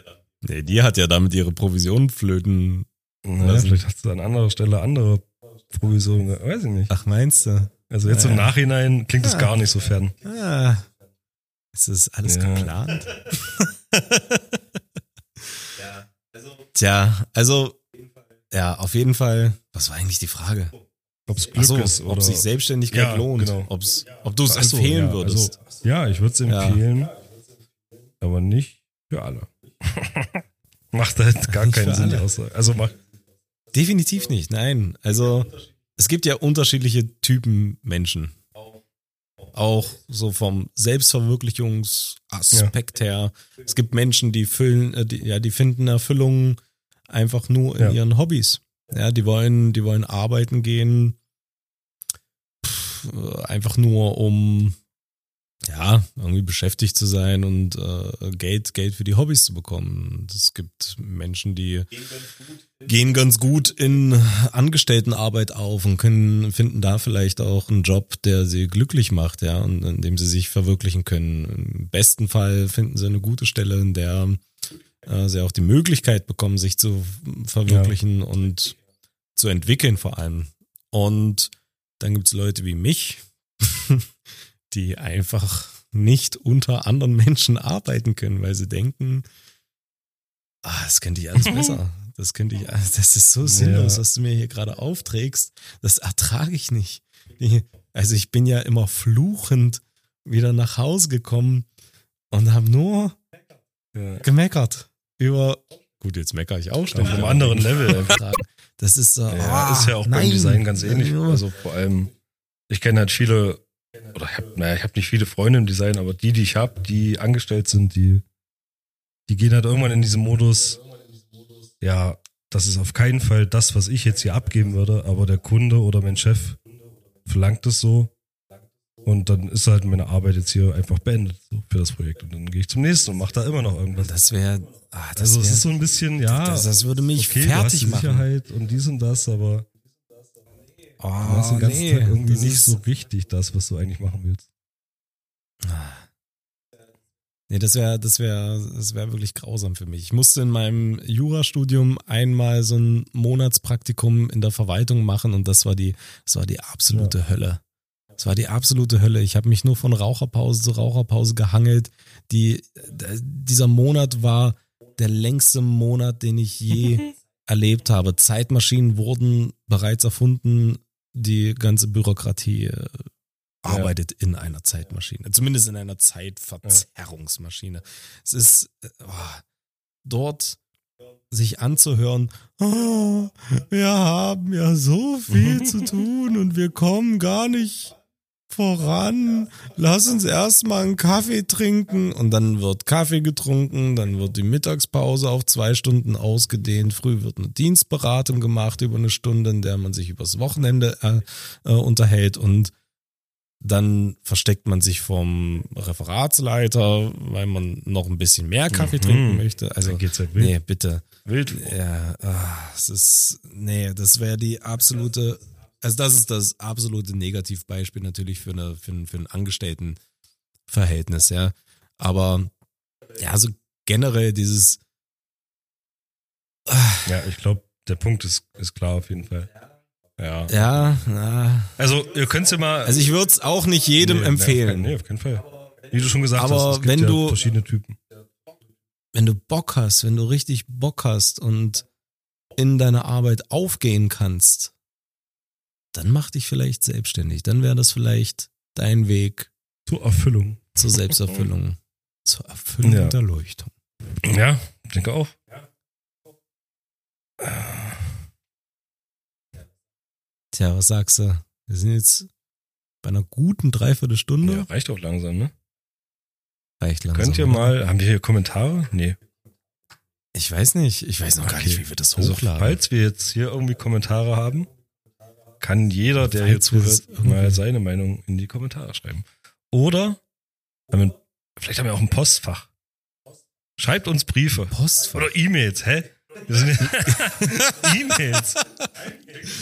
Nee, die hat ja damit ihre Provision flöten. naja, vielleicht hast du an anderer Stelle andere Provisionen, weiß ich nicht. Ach, meinst du? Also jetzt im naja. Nachhinein klingt es Ah. gar nicht so fern. Ah. Ist das alles Ja. geplant? Tja, also, ja, auf jeden Fall. Was war eigentlich die Frage? Ob es Glück Achso, ist oder ob sich Selbstständigkeit Ja, lohnt. genau. Ob's, ob du es Ach so, empfehlen ja, würdest. Also, ja, ich würde es Ja. empfehlen, aber nicht für alle. macht halt gar Nicht keinen Sinn. Aussage. Also macht, Definitiv nicht, nein. Also, es gibt ja unterschiedliche Typen Menschen. Auch so vom Selbstverwirklichungsaspekt her. Es gibt Menschen, die füllen, äh, die, ja, die finden Erfüllung einfach nur in Ja. ihren Hobbys. Ja, die wollen, die wollen arbeiten gehen, pff, einfach nur um ja, irgendwie beschäftigt zu sein und äh, Geld, Geld für die Hobbys zu bekommen. Es gibt Menschen, die gehen ganz gut in Angestelltenarbeit auf und können, finden da vielleicht auch einen Job, der sie glücklich macht, ja, und in dem sie sich verwirklichen können. Im besten Fall finden sie eine gute Stelle, in der äh, sie auch die Möglichkeit bekommen, sich zu verwirklichen und zu entwickeln vor allem. Und dann gibt's Leute wie mich, die einfach nicht unter anderen Menschen arbeiten können, weil sie denken, ah, das könnte ich alles besser. Das könnte ich, das ist so sinnlos, Ja. was du mir hier gerade aufträgst. Das ertrage ich nicht. Also ich bin ja immer fluchend wieder nach Hause gekommen und habe nur ja, gemeckert über, gut, jetzt meckere ich auch auf ständig. einem anderen Level. Das ist so, Ja, ah, ist ja auch nein. beim Design ganz ähnlich. Ja. Also vor allem, ich kenne halt viele, oder ich habe naja, ich hab nicht viele Freunde im Design, aber die, die ich habe, die angestellt sind, die, die gehen halt irgendwann in diesen Modus, ja, das ist auf keinen Fall das, was ich jetzt hier abgeben würde, aber der Kunde oder mein Chef verlangt es so Und dann ist halt meine Arbeit jetzt hier einfach beendet so, für das Projekt. Und dann gehe ich zum nächsten und mache da immer noch irgendwas. Das wäre, ah, das also es wär, ist so ein bisschen, ja, das, das würde mich okay, du hast fertig die machen. Sicherheit und dies und das, aber Oh, du hast den ganzen nee, Tag irgendwie nicht so richtig das, was du eigentlich machen willst. Nee, das wäre, das wäre, das wäre wirklich grausam für mich. Ich musste in meinem Jurastudium einmal so ein Monatspraktikum in der Verwaltung machen und das war die, das war die absolute Hölle. Das war die absolute Hölle. Ich habe mich nur von Raucherpause zu Raucherpause gehangelt. Die, d- dieser Monat war der längste Monat, den ich je erlebt habe. Zeitmaschinen wurden bereits erfunden. Die ganze Bürokratie äh, arbeitet in einer Zeitmaschine. Zumindest in einer Zeitverzerrungsmaschine. Es ist äh, oh, dort sich anzuhören, oh, wir haben ja so viel zu tun und wir kommen gar nicht voran. Lass uns erstmal einen Kaffee trinken und dann wird Kaffee getrunken, dann wird die Mittagspause auf zwei Stunden ausgedehnt. Früh wird eine Dienstberatung gemacht über eine Stunde, in der man sich übers Wochenende äh, äh, unterhält und dann versteckt man sich vom Referatsleiter, weil man noch ein bisschen mehr Kaffee Mhm. trinken möchte. Also, Dann geht's halt wild. nee, bitte. Wild. Ja, ah, es ist, nee, das wäre die absolute, also das ist das absolute Negativbeispiel natürlich für, eine, für, ein, für ein Angestelltenverhältnis, ja. Aber, ja, so generell dieses, Ja, ich glaube, der Punkt ist, ist klar auf jeden Fall. Ja. ja, na, Also, ihr könnt's ja mal. also ich würde es auch nicht jedem Nee, empfehlen. Nee, auf keinen Fall. Wie du schon gesagt Aber hast, es gibt wenn ja du- verschiedene Typen. wenn du Bock hast, wenn du richtig Bock hast und in deiner Arbeit aufgehen kannst, dann mach dich vielleicht selbstständig. Dann wäre das vielleicht dein Weg Zur Erfüllung. zur Selbsterfüllung, zur Erfüllung Ja. der Leuchtung. Ja, denke auch. Tja, was sagst du? Wir sind jetzt bei einer guten Dreiviertelstunde. Ja, reicht auch langsam, ne? Reicht langsam. Könnt ihr oder? mal, haben wir hier Kommentare? Nee. Ich weiß nicht. Ich weiß noch gar Okay. nicht, wie wir das Also, hochladen. falls wir jetzt hier irgendwie Kommentare haben, kann jeder, der Falls hier zuhört, mal seine Meinung in die Kommentare schreiben. Oder, haben wir, vielleicht haben wir auch ein Postfach. Schreibt uns Briefe. Postfach. Oder E-Mails, hä? E-Mails.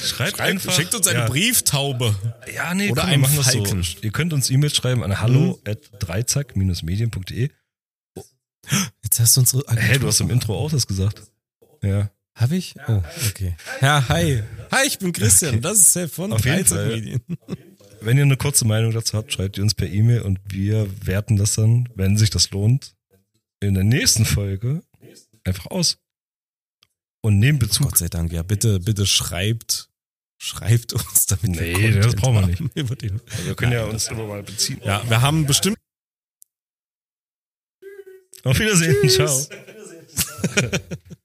Schreibt einfach. schickt uns eine ja, Brieftaube. Ja, nee, Oder komm, wir machen das Falken. so. Ihr könnt uns E-Mails schreiben an hallo at dreizack-medien.de. Jetzt hast du unsere. Hä, du hast im Intro auch das gesagt. Ja. Hab ich? Oh, okay. Ja, hi. Hi, ich bin Christian. Okay. Das ist Sepp von Auf jeden 13 Fall. Medien. Wenn ihr eine kurze Meinung dazu habt, schreibt ihr uns per E-Mail und wir werten das dann, wenn sich das lohnt, in der nächsten Folge einfach aus. Und nehmen Bezug. Gott sei Dank, ja, bitte, bitte schreibt, schreibt uns, damit wir Nee, das brauchen wir nicht. Den. Wir können ja uns immer mal beziehen. Ja, wir haben bestimmt Auf Wiedersehen. Ciao.